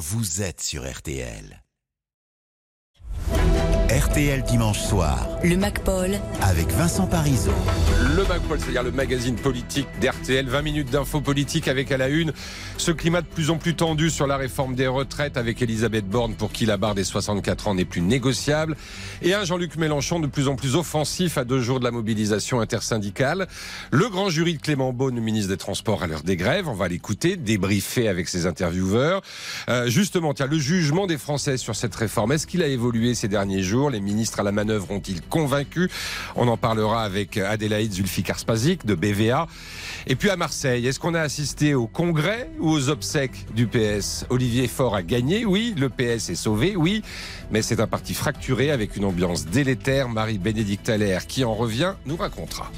vous êtes sur RTL. RTL dimanche soir. Le MacPaul. Avec Vincent Parisot. Le MacPaul, c'est-à-dire le magazine politique d'RTL. 20 minutes d'infos politiques avec à la une ce climat de plus en plus tendu sur la réforme des retraites avec Elisabeth Borne pour qui la barre des 64 ans n'est plus négociable. Et un Jean-Luc Mélenchon de plus en plus offensif à deux jours de la mobilisation intersyndicale. Le grand jury de Clément Beaune, ministre des Transports à l'heure des grèves. On va l'écouter, débriefer avec ses intervieweurs. Euh, justement, tiens, le jugement des Français sur cette réforme, est-ce qu'il a évolué ces derniers jours? Les ministres à la manœuvre ont-ils convaincu On en parlera avec Adélaïde Zulfikar-Spazik de BVA. Et puis à Marseille, est-ce qu'on a assisté au congrès ou aux obsèques du PS Olivier Faure a gagné, oui. Le PS est sauvé, oui. Mais c'est un parti fracturé avec une ambiance délétère. Marie-Bénédicte Allaire, qui en revient, nous racontera.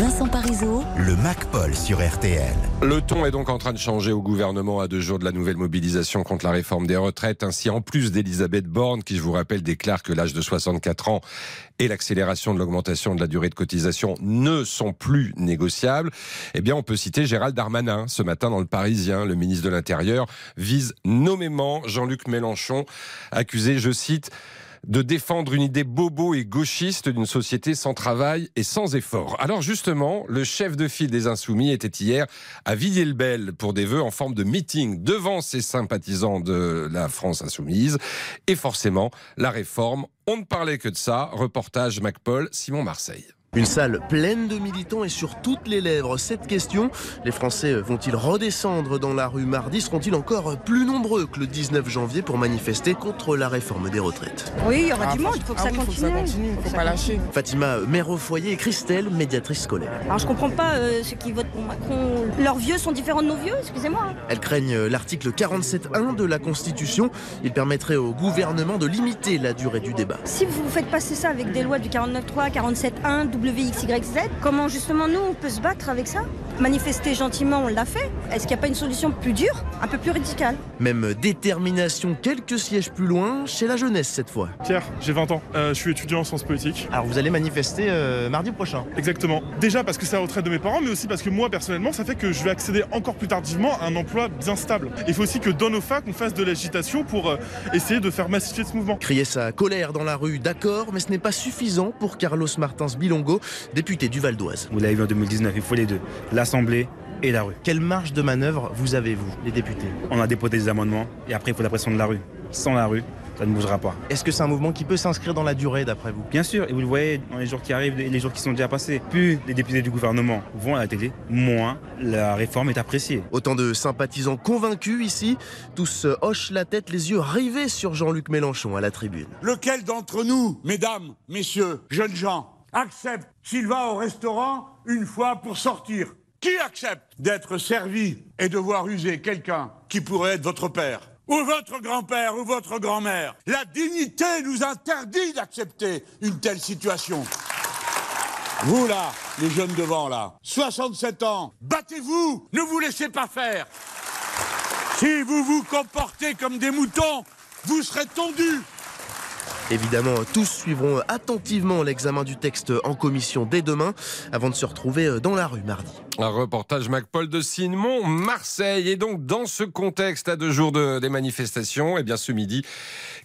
Vincent Parisot. Le MacPaul sur RTL. Le ton est donc en train de changer au gouvernement à deux jours de la nouvelle mobilisation contre la réforme des retraites. Ainsi, en plus d'Elisabeth Borne, qui, je vous rappelle, déclare que l'âge de 64 ans et l'accélération de l'augmentation de la durée de cotisation ne sont plus négociables, eh bien, on peut citer Gérald Darmanin. Ce matin, dans le Parisien, le ministre de l'Intérieur vise nommément Jean-Luc Mélenchon, accusé, je cite, de défendre une idée bobo et gauchiste d'une société sans travail et sans effort. Alors justement, le chef de file des Insoumis était hier à Villiers-le-Bel pour des vœux en forme de meeting devant ses sympathisants de la France Insoumise. Et forcément, la réforme, on ne parlait que de ça. Reportage MacPaul, Simon Marseille. Une salle pleine de militants et sur toutes les lèvres cette question. Les Français vont-ils redescendre dans la rue mardi? Seront-ils encore plus nombreux que le 19 janvier pour manifester contre la réforme des retraites? Oui, il y aura du monde, il faut que ça continue. Il faut, faut pas lâcher. Fatima, mère au foyer, et Christelle, médiatrice scolaire. Alors je comprends pas euh, ceux qui votent pour Macron. Leurs vieux sont différents de nos vieux, excusez-moi. hein. Elles craignent l'article 47.1 de la Constitution. Il permettrait au gouvernement de limiter la durée du débat. Si vous faites passer ça avec des lois du 49.3, 47.1, WXYZ, comment justement nous on peut se battre avec ça? Manifester gentiment, on l'a fait. Est-ce qu'il n'y a pas une solution plus dure, un peu plus radicale? Même détermination quelques sièges plus loin, chez la jeunesse cette fois. Pierre, j'ai 20 ans. Euh, je suis étudiant en sciences politiques. Alors vous allez manifester euh, mardi prochain Exactement. Déjà parce que c'est la retraite de mes parents, mais aussi parce que moi personnellement, ça fait que je vais accéder encore plus tardivement à un emploi bien stable. Il faut aussi que dans nos facs, on fasse de l'agitation pour euh, essayer de faire massifier ce mouvement. Crier sa colère dans la rue, d'accord, mais ce n'est pas suffisant pour Carlos Martins Bilongo, député du Val d'Oise. Vous l'avez vu en 2019, il faut les deux, l'Assemblée et la rue. Quelle marge de manœuvre vous avez, vous, les députés? On a déposé des amendements et après il faut la pression de la rue. Sans la rue, ça ne bougera pas. Est-ce que c'est un mouvement qui peut s'inscrire dans la durée, d'après vous? Bien sûr, et vous le voyez dans les jours qui arrivent et les jours qui sont déjà passés, plus les députés du gouvernement vont à la télé, moins la réforme est appréciée. Autant de sympathisants convaincus ici, tous hochent la tête, les yeux rivés sur Jean-Luc Mélenchon à la tribune. Lequel d'entre nous, mesdames, messieurs, jeunes gens, accepte s'il va au restaurant une fois pour sortir Qui accepte d'être servi et de voir user quelqu'un qui pourrait être votre père ou votre grand-père ou votre grand-mère? La dignité nous interdit d'accepter une telle situation. Vous là, les jeunes devant là, 67 ans, battez-vous, ne vous laissez pas faire. Si vous vous comportez comme des moutons, vous serez tondus. Évidemment, tous suivront attentivement l'examen du texte en commission dès demain, avant de se retrouver dans la rue mardi. Un reportage MacPaul de Sinemont, Marseille. Et donc, dans ce contexte, à deux jours de- des manifestations, eh bien, ce midi,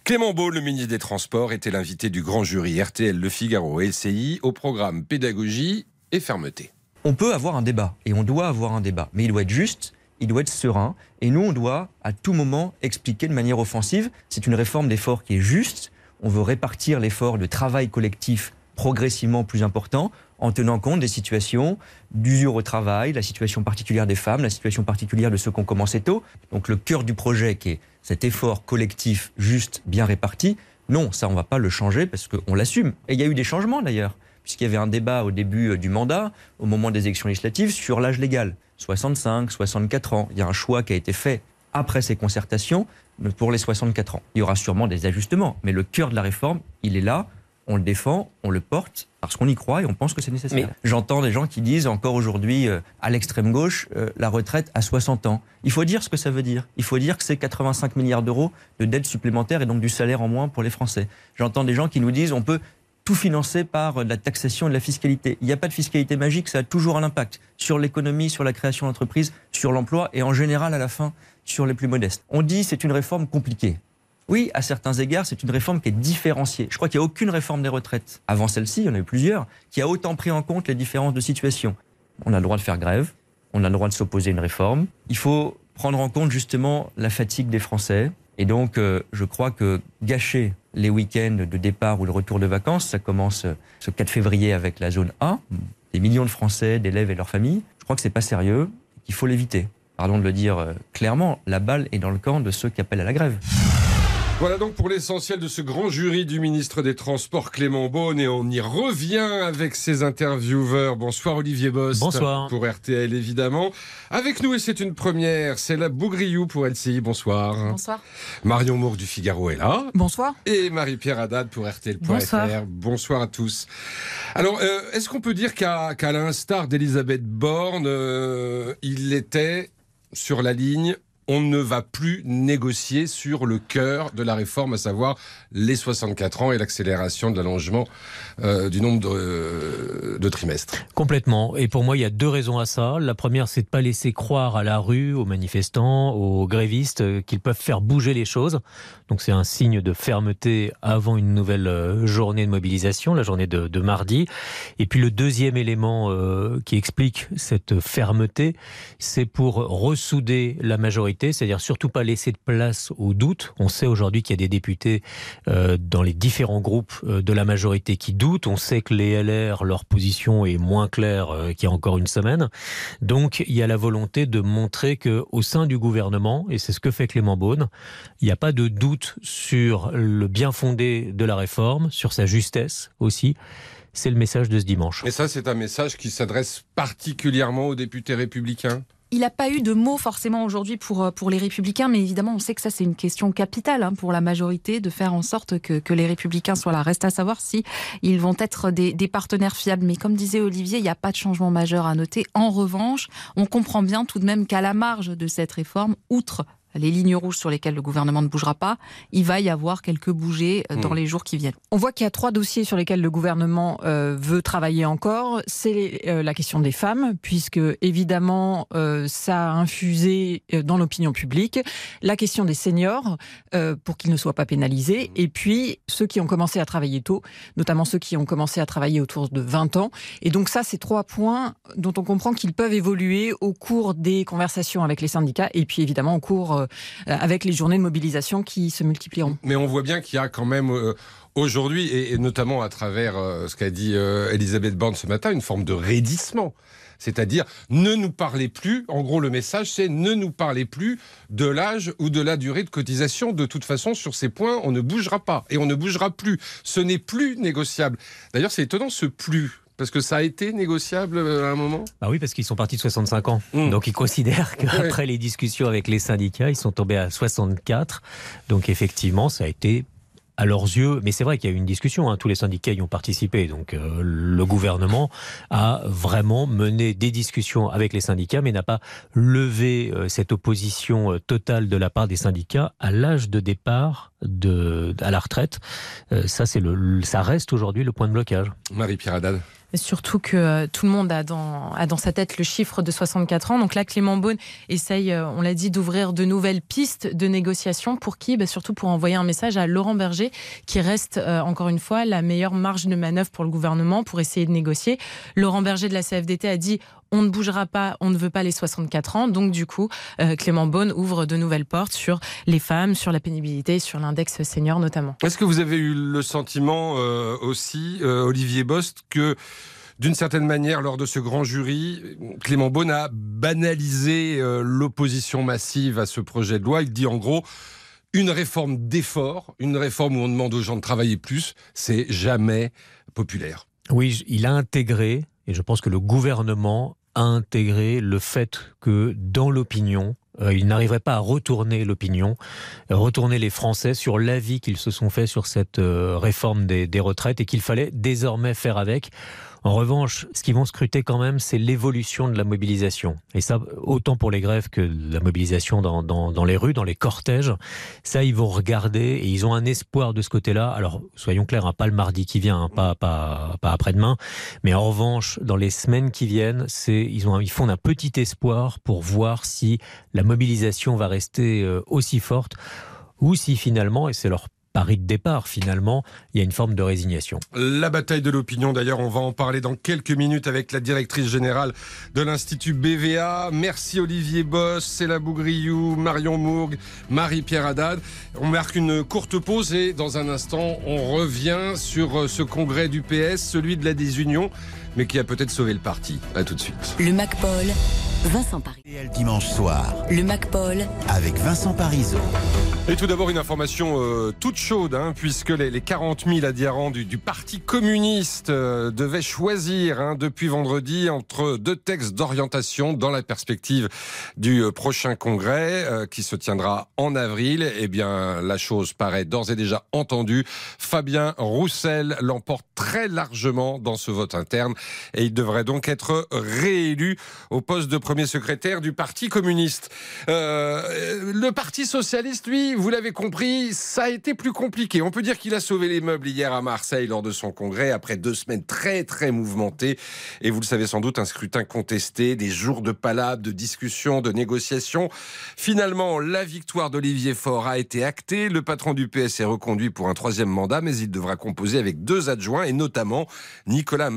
Clément Beaune, le ministre des Transports, était l'invité du grand jury RTL Le Figaro et LCI au programme Pédagogie et Fermeté. on peut avoir un débat et on doit avoir un débat, mais il doit être juste, il doit être serein et nous on doit à tout moment expliquer de manière offensive. C'est une réforme d'effort qui est juste. On veut répartir l'effort de travail collectif progressivement plus important en tenant compte des situations d'usure au travail, la situation particulière des femmes, la situation particulière de ceux qui ont commencé tôt. Donc le cœur du projet qui est cet effort collectif juste, bien réparti, non, ça on va pas le changer parce qu'on l'assume. Et il y a eu des changements d'ailleurs puisqu'il y avait un débat au début euh, du mandat, au moment des élections législatives, sur l'âge légal. 65, 64 ans. Il y a un choix qui a été fait après ces concertations pour les 64 ans. Il y aura sûrement des ajustements, mais le cœur de la réforme, il est là, on le défend, on le porte, parce qu'on y croit et on pense que c'est nécessaire. J'entends des gens qui disent encore aujourd'hui, euh, à l'extrême gauche, euh, la retraite à 60 ans. Il faut dire ce que ça veut dire. Il faut dire que c'est 85 milliards d'euros de dettes supplémentaires et donc du salaire en moins pour les Français. J'entends des gens qui nous disent on peut tout financer par euh, de la taxation et de la fiscalité. Il n'y a pas de fiscalité magique, ça a toujours un impact sur l'économie, sur la création d'entreprises, sur l'emploi et en général à la fin sur les plus modestes. On dit c'est une réforme compliquée. Oui, à certains égards, c'est une réforme qui est différenciée. Je crois qu'il n'y a aucune réforme des retraites, avant celle-ci, il y en a eu plusieurs, qui a autant pris en compte les différences de situation. On a le droit de faire grève, on a le droit de s'opposer à une réforme. Il faut prendre en compte justement la fatigue des Français. Et donc, euh, je crois que gâcher les week-ends de départ ou le retour de vacances, ça commence euh, ce 4 février avec la zone A, des millions de Français, d'élèves et leurs familles. Je crois que c'est pas sérieux, qu'il faut l'éviter. Pardon de le dire euh, clairement, la balle est dans le camp de ceux qui appellent à la grève. Voilà donc pour l'essentiel de ce grand jury du ministre des Transports Clément Beaune et on y revient avec ses intervieweurs. Bonsoir Olivier Bost. Bonsoir. Pour RTL évidemment. Avec nous et c'est une première, c'est la Bougriou pour LCI. Bonsoir. Bonsoir. Marion Mour du Figaro est là. Bonsoir. Et Marie-Pierre Haddad pour RTL.fr. Bonsoir. Bonsoir à tous. Alors, euh, est-ce qu'on peut dire qu'à qu'à l'instar d'Elisabeth Borne, euh, il était sur la ligne on ne va plus négocier sur le cœur de la réforme, à savoir les 64 ans et l'accélération de l'allongement euh, du nombre de, trimestres. Complètement. Et pour moi, il y a deux raisons à ça. La première, c'est de pas laisser croire à la rue, aux manifestants, aux grévistes euh, qu'ils peuvent faire bouger les choses. Donc c'est un signe de fermeté avant une nouvelle euh, journée de mobilisation, la journée de, mardi. Et puis le deuxième élément qui explique cette fermeté, c'est pour ressouder la majorité c'est-à-dire surtout pas laisser de place au doute. On sait aujourd'hui qu'il y a des députés euh, dans les différents groupes euh, de la majorité qui doutent. On sait que les LR, leur position est moins claire euh, qu'il y a encore une semaine. Donc il y a la volonté de montrer que au sein du gouvernement, et c'est ce que fait Clément Beaune, il n'y a pas de doute sur le bien fondé de la réforme, sur sa justesse aussi c'est le message de ce dimanche. Et ça, c'est un message qui s'adresse particulièrement aux députés républicains? Il n'a pas eu de mots forcément aujourd'hui pour, euh, pour les républicains, mais évidemment, on sait que ça, c'est une question capitale hein, pour la majorité de faire en sorte que, les républicains soient là. Reste à savoir si ils vont être des partenaires fiables. Mais comme disait Olivier, il n'y a pas de changement majeur à noter. En revanche, on comprend bien tout de même qu'à la marge de cette réforme, outre les lignes rouges sur lesquelles le gouvernement ne bougera pas, il va y avoir quelques bougées euh, dans mmh. les jours qui viennent. On voit qu'il y a trois dossiers sur lesquels le gouvernement euh, veut travailler encore. C'est euh, la question des femmes, puisque évidemment euh, ça a infusé euh, dans l'opinion publique. La question des seniors, euh, pour qu'ils ne soient pas pénalisés. Et puis ceux qui ont commencé à travailler tôt, notamment ceux qui ont commencé à travailler autour de 20 ans. Et donc ça, c'est trois points dont on comprend qu'ils peuvent évoluer au cours des conversations avec les syndicats et puis évidemment au cours euh, avec les journées de mobilisation qui se multiplieront. Mais on voit bien qu'il y a quand même euh, aujourd'hui, et, notamment à travers euh, ce qu'a dit Elisabeth Borne ce matin, une forme de raidissement. C'est-à-dire, ne nous parlez plus, en gros le message c'est ne nous parlez plus de l'âge ou de la durée de cotisation. De toute façon, sur ces points, on ne bougera pas. Et on ne bougera plus. Ce n'est plus négociable. D'ailleurs, c'est étonnant ce plus. Parce que ça a été négociable euh, à un moment? Ah oui, parce qu'ils sont partis de 65 ans. Mmh. Donc ils considèrent qu'après ouais. les discussions avec les syndicats, ils sont tombés à 64. Donc effectivement, ça a été à leurs yeux, mais c'est vrai qu'il y a eu une discussion, hein, tous les syndicats y ont participé, donc euh, le gouvernement a vraiment mené des discussions avec les syndicats, mais n'a pas levé euh, cette opposition euh, totale de la part des syndicats à l'âge de départ de, à la retraite. Ça, c'est le, ça reste aujourd'hui le point de blocage. Marie-Pierre Haddad. Surtout que euh, tout le monde a dans, sa tête le chiffre de 64 ans. Donc là, Clément Beaune essaye, euh, on l'a dit, d'ouvrir de nouvelles pistes de négociation. Pour qui? Bah, Surtout pour envoyer un message à Laurent Berger, qui reste, euh, encore une fois, la meilleure marge de manœuvre pour le gouvernement pour essayer de négocier. Laurent Berger de la CFDT a dit on ne bougera pas, on ne veut pas les 64 ans. Donc du coup, euh, Clément Beaune ouvre de nouvelles portes sur les femmes, sur la pénibilité, sur l'index senior notamment. Est-ce que vous avez eu le sentiment euh, aussi, euh, Olivier Bost, que d'une certaine manière, lors de ce grand jury, Clément Beaune a banalisé euh, l'opposition massive à ce projet de loi? Il dit en gros, une réforme d'effort, une réforme où on demande aux gens de travailler plus, c'est jamais populaire. Oui, il a intégré, et je pense que le gouvernement a intégré le fait que dans l'opinion, euh, il n'arriverait pas à retourner l'opinion, retourner les Français sur l'avis qu'ils se sont fait sur cette euh, réforme des retraites et qu'il fallait désormais faire avec. En revanche, ce qu'ils vont scruter quand même, c'est l'évolution de la mobilisation. Et ça, autant pour les grèves que la mobilisation dans, dans, les rues, dans les cortèges. Ça, ils vont regarder et ils ont un espoir de ce côté-là. Alors, soyons clairs, hein, pas le mardi qui vient, hein, pas, pas, pas après-demain. Mais en revanche, dans les semaines qui viennent, c'est, ils, ont, ils font un petit espoir pour voir si la mobilisation va rester euh, aussi forte ou si finalement, et c'est leur pari de départ, finalement, il y a une forme de résignation. La bataille de l'opinion, d'ailleurs, on va en parler dans quelques minutes avec la directrice générale de l'Institut BVA. Merci Olivier Boss, Céla Bougriou, Marion Mourgue, Marie-Pierre Haddad. On marque une courte pause et dans un instant, on revient sur ce congrès du PS, celui de la désunion, mais qui a peut-être sauvé le parti. A tout de suite. Le MacPaul, Vincent Paris. RTL dimanche soir Le MacPaul, avec Vincent Parisot. Et tout d'abord une information euh, toute chaude, hein, puisque les, les 40 000 adhérents du, du Parti communiste euh, devaient choisir hein, depuis vendredi entre deux textes d'orientation dans la perspective du euh, prochain congrès euh, qui se tiendra en avril. Eh bien, la chose paraît d'ores et déjà entendue. Fabien Roussel l'emporte très largement dans ce vote interne et il devrait donc être réélu au poste de premier secrétaire du Parti communiste. Euh, le Parti socialiste, lui, vous l'avez compris, ça a été plus compliqué. On peut dire qu'il a sauvé les meubles hier à Marseille lors de son congrès après deux semaines très très mouvementées. Et vous le savez sans doute, un scrutin contesté, des jours de palabres, de discussions, de négociations. Finalement, la victoire d'Olivier Faure a été actée. Le patron du PS est reconduit pour un troisième mandat, mais il devra composer avec deux adjoints et notamment Nicolas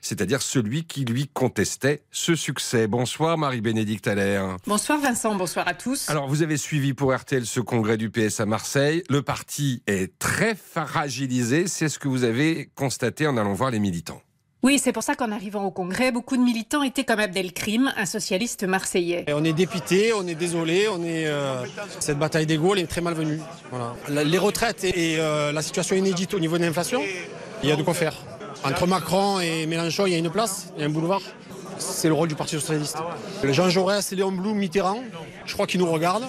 C'est-à-dire celui qui lui contestait ce succès. Bonsoir Marie-Bénédicte Allaire. Bonsoir Vincent, bonsoir à tous. Alors, vous avez suivi pour RTL ce congrès du PS à Marseille. Le parti est très fragilisé. C'est ce que vous avez constaté en allant voir les militants. Oui, c'est pour ça qu'en arrivant au congrès, beaucoup de militants étaient comme Abdelkrim, un socialiste marseillais. Et on est dépité, on est désolé, on est euh, cette bataille d'ego elle est très malvenue. Voilà. La- Les retraites et, et, euh, la situation inédite au niveau de l'inflation, il y a de quoi faire. Entre Macron et Mélenchon, il y a une place, il y a un boulevard. C'est le rôle du Parti socialiste. Jean Jaurès, Léon Blum, Mitterrand, je crois qu'ils nous regardent.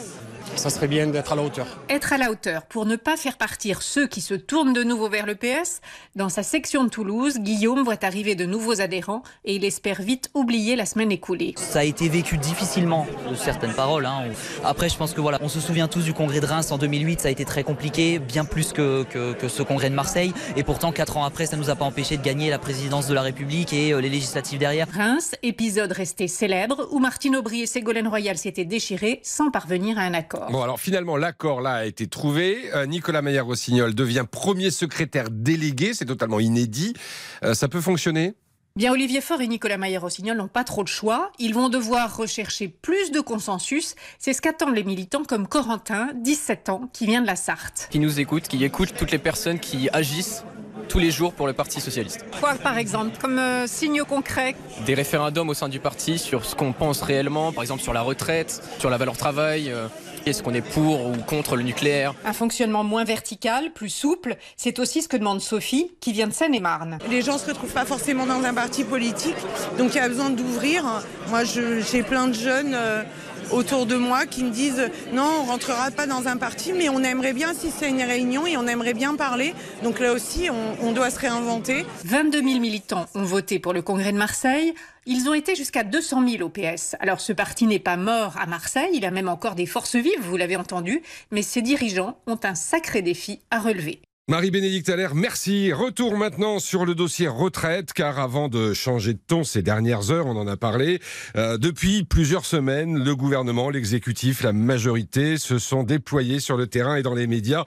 Ça serait bien d'être à la hauteur. Être à la hauteur pour ne pas faire partir ceux qui se tournent de nouveau vers le PS. Dans sa section de Toulouse, Guillaume voit arriver de nouveaux adhérents et il espère vite oublier la semaine écoulée. Ça a été vécu difficilement de certaines paroles. hein. Après, je pense que voilà, on se souvient tous du congrès de Reims en 2008, ça a été très compliqué, bien plus que, que, que ce congrès de Marseille. Et pourtant, quatre ans après, ça nous a pas empêché de gagner la présidence de la République et euh, les législatives derrière. Reims, épisode resté célèbre où Martine Aubry et Ségolène Royal s'étaient déchirés sans parvenir à un accord. Bon, alors finalement, l'accord là a été trouvé. Euh, Nicolas Maillard-Rossignol devient premier secrétaire délégué. C'est totalement inédit. Euh, ça peut fonctionner? Bien, Olivier Faure et Nicolas Maillard-Rossignol n'ont pas trop de choix. Ils vont devoir rechercher plus de consensus. C'est ce qu'attendent les militants comme Corentin, 17 ans, qui vient de la Sarthe. qui nous écoutent, qui écoutent toutes les personnes qui agissent tous les jours pour le Parti socialiste. Quoi, par exemple, comme euh, signe concret? Des référendums au sein du parti sur ce qu'on pense réellement, par exemple sur la retraite, sur la valeur travail, euh, est-ce qu'on est pour ou contre le nucléaire? Un fonctionnement moins vertical, plus souple, c'est aussi ce que demande Sophie, qui vient de Seine-et-Marne. Les gens ne se retrouvent pas forcément dans un parti politique, donc il y a besoin d'ouvrir. Moi, j'ai plein de jeunes euh, autour de moi qui me disent non, on rentrera pas dans un parti, mais on aimerait bien si c'est une réunion et on aimerait bien parler. Donc là aussi, on, on doit se réinventer. 22 000 militants ont voté pour le congrès de Marseille. Ils ont été jusqu'à 200 000 au PS. Alors ce parti n'est pas mort à Marseille, il a même encore des forces vives, vous l'avez entendu, mais ses dirigeants ont un sacré défi à relever. Marie-Bénédicte Allaire, merci. Retour maintenant sur le dossier retraite, car avant de changer de ton ces dernières heures, on en a parlé, euh, depuis plusieurs semaines, le gouvernement, l'exécutif, la majorité se sont déployés sur le terrain et dans les médias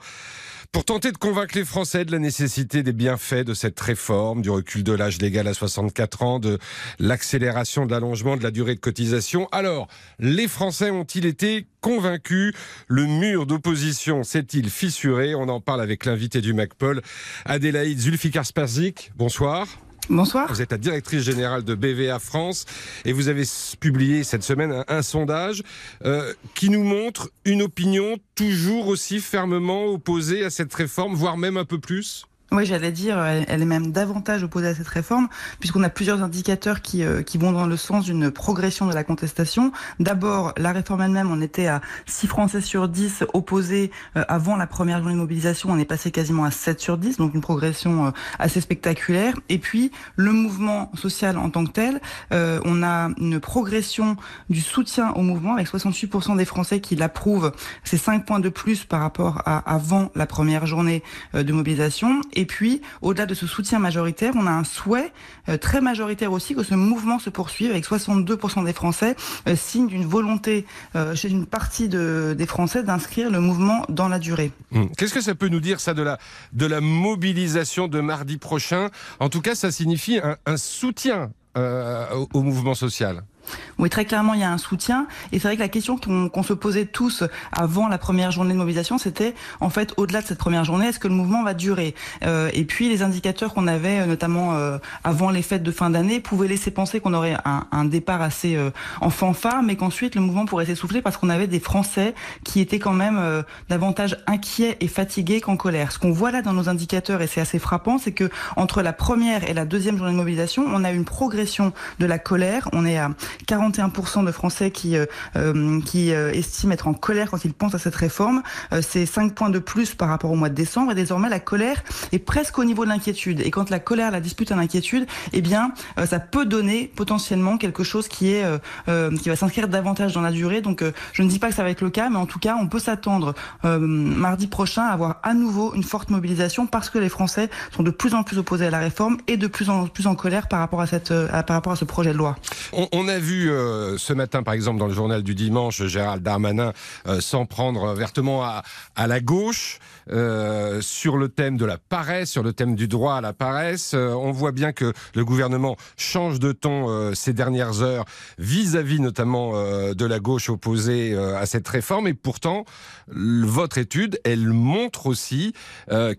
pour tenter de convaincre les Français de la nécessité des bienfaits de cette réforme, du recul de l'âge légal à 64 ans, de l'accélération de l'allongement de la durée de cotisation. Alors, les Français ont-ils été convaincus? Le mur d'opposition s'est-il fissuré? On en parle avec l'invité du MacPol, Adélaïde Zulfikar-Sparzik. Bonsoir. Bonsoir. Vous êtes la directrice générale de BVA France et vous avez publié cette semaine un, un sondage euh, qui nous montre une opinion toujours aussi fermement opposée à cette réforme, voire même un peu plus? Oui, j'allais dire, elle, est même davantage opposée à cette réforme, puisqu'on a plusieurs indicateurs qui, euh, qui vont dans le sens d'une progression de la contestation. D'abord, la réforme elle-même, on était à 6 Français sur 10 opposés euh, avant la première journée de mobilisation, on est passé quasiment à 7 sur 10, donc une progression euh, assez spectaculaire. Et puis, le mouvement social en tant que tel, on a une progression du soutien au mouvement, avec 68% des Français qui l'approuvent. C'est 5 points de plus par rapport à avant la première journée de mobilisation. Et puis, au-delà de ce soutien majoritaire, on a un souhait euh, très majoritaire aussi que ce mouvement se poursuive, avec 62% des Français euh, signe d'une volonté euh, chez une partie des Français d'inscrire le mouvement dans la durée. Hum. Qu'est-ce que ça peut nous dire, ça, de la mobilisation de mardi prochain? En tout cas, ça signifie un, soutien au mouvement social. Oui, très clairement, il y a un soutien. Et c'est vrai que la question qu'on se posait tous avant la première journée de mobilisation, c'était en fait, au-delà de cette première journée, est-ce que le mouvement va durer? Euh, Et puis, les indicateurs qu'on avait, euh, notamment euh, avant les fêtes de fin d'année, pouvaient laisser penser qu'on aurait un, départ assez en fanfare, mais qu'ensuite le mouvement pourrait s'essouffler parce qu'on avait des Français qui étaient quand même davantage inquiets et fatigués qu'en colère. Ce qu'on voit là dans nos indicateurs, et c'est assez frappant, c'est que entre la première et la deuxième journée de mobilisation, on a une progression de la colère. On est à 41% de Français qui, euh, euh, qui euh, estiment être en colère quand ils pensent à cette réforme. c'est 5 points de plus par rapport au mois de décembre. Et désormais, la colère est presque au niveau de l'inquiétude. Et quand la colère la dispute à l'inquiétude, eh bien, ça peut donner potentiellement quelque chose qui est qui va s'inscrire davantage dans la durée. Donc, je ne dis pas que ça va être le cas, mais en tout cas, on peut s'attendre mardi prochain à avoir à nouveau une forte mobilisation parce que les Français sont de plus en plus opposés à la réforme et de plus en plus en colère par rapport à cette par rapport à ce projet de loi. Euh, ce matin, par exemple, dans le journal du dimanche, Gérald Darmanin euh, s'en prendre vertement à, la gauche euh, sur le thème de la paresse, sur le thème du droit à la paresse. on voit bien que le gouvernement change de ton ces dernières heures vis-à-vis notamment de la gauche opposée à cette réforme. Et pourtant, votre étude, elle montre aussi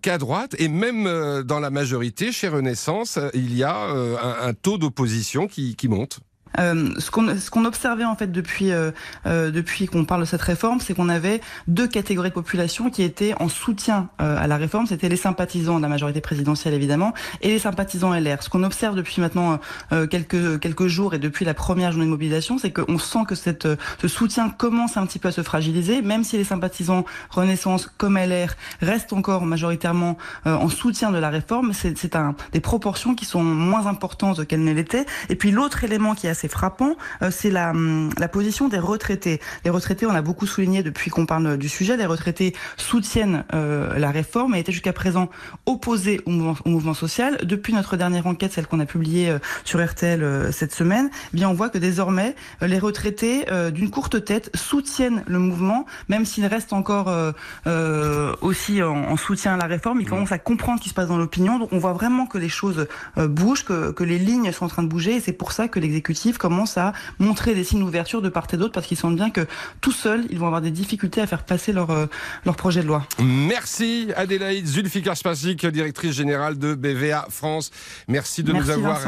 qu'à droite, et même dans la majorité, chez Renaissance, il y a un, taux d'opposition qui monte. Euh, ce qu'on observait en fait depuis euh, euh, depuis qu'on parle de cette réforme, c'est qu'on avait deux catégories de population qui étaient en soutien à la réforme. C'était les sympathisants de la majorité présidentielle évidemment et les sympathisants LR. Ce qu'on observe depuis maintenant quelques quelques jours et depuis la première journée de mobilisation, c'est qu'on sent que cette ce soutien commence un petit peu à se fragiliser, même si les sympathisants Renaissance comme LR restent encore majoritairement en soutien de la réforme. C'est un des proportions qui sont moins importantes qu'elles ne l'étaient. Et puis l'autre élément qui est assez frappant, euh, c'est la, hum, la position des retraités. Les retraités, on a beaucoup souligné depuis qu'on parle du sujet, les retraités soutiennent euh, la réforme et étaient jusqu'à présent opposés au mouvement, au mouvement, social. Depuis notre dernière enquête, celle qu'on a publiée euh, sur RTL cette semaine, eh bien on voit que désormais les retraités d'une courte tête soutiennent le mouvement, même s'ils restent encore aussi en, soutien à la réforme. Ils mmh. commencent à comprendre ce qui se passe dans l'opinion. Donc on voit vraiment que les choses bougent, que, que les lignes sont en train de bouger et c'est pour ça que l'exécutif commence à montrer des signes d'ouverture de part et d'autre parce qu'ils sentent bien que tout seuls, ils vont avoir des difficultés à faire passer leur, euh, leur projet de loi. Merci Adélaïde Zulfikar Spasik, directrice générale de BVA France. Merci de nous avoir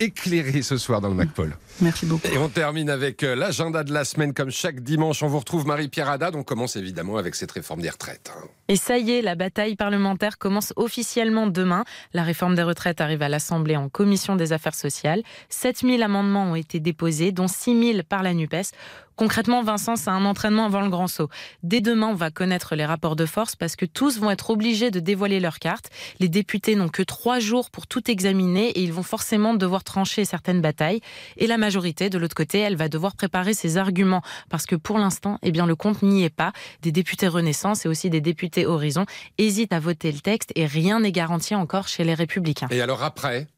éclairé ce soir dans le MacPol. Merci beaucoup. Et on termine avec euh, l'agenda de la semaine comme chaque dimanche. On vous retrouve Marie-Pierre Haddad. On commence évidemment avec cette réforme des retraites. Hein. Et ça y est, la bataille parlementaire commence officiellement demain. La réforme des retraites arrive à l'Assemblée en commission des affaires sociales. 7000 amendements ont été déposés, dont 6000 par la NUPES. Concrètement, Vincent, c'est un entraînement avant le grand saut. Dès demain, on va connaître les rapports de force parce que tous vont être obligés de dévoiler leurs cartes. Les députés n'ont que trois jours pour tout examiner et ils vont forcément devoir trancher certaines batailles. Et la majorité, de l'autre côté, elle va devoir préparer ses arguments parce que pour l'instant, eh bien, le compte n'y est pas. Des députés Renaissance et aussi des députés Horizon hésitent à voter le texte et rien n'est garanti encore chez les Républicains. Et alors après?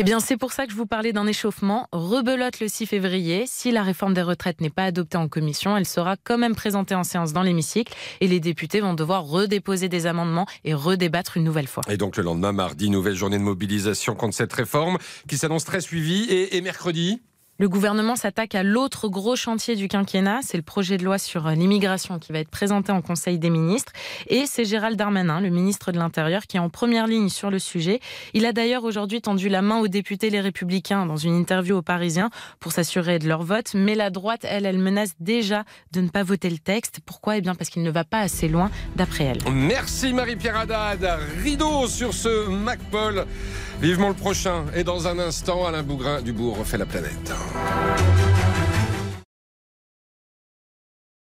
Eh bien, c'est pour ça que je vous parlais d'un échauffement. Rebelote le 6 février. Si la réforme des retraites n'est pas adoptée en commission, elle sera quand même présentée en séance dans l'hémicycle et les députés vont devoir redéposer des amendements et redébattre une nouvelle fois. Et donc, le lendemain, mardi, nouvelle journée de mobilisation contre cette réforme qui s'annonce très suivie. Et, et mercredi? Le gouvernement s'attaque à l'autre gros chantier du quinquennat, c'est le projet de loi sur l'immigration qui va être présenté en Conseil des ministres. Et c'est Gérald Darmanin, le ministre de l'Intérieur, qui est en première ligne sur le sujet. Il a d'ailleurs aujourd'hui tendu la main aux députés Les Républicains dans une interview aux Parisiens pour s'assurer de leur vote. Mais la droite, elle, elle menace déjà de ne pas voter le texte. Pourquoi? Eh bien parce qu'il ne va pas assez loin, d'après elle. Merci Marie-Pierre Haddad. Rideau sur ce MacPaul. Vivement le prochain. Et dans un instant, Alain Bougrain du Bourg refait la planète.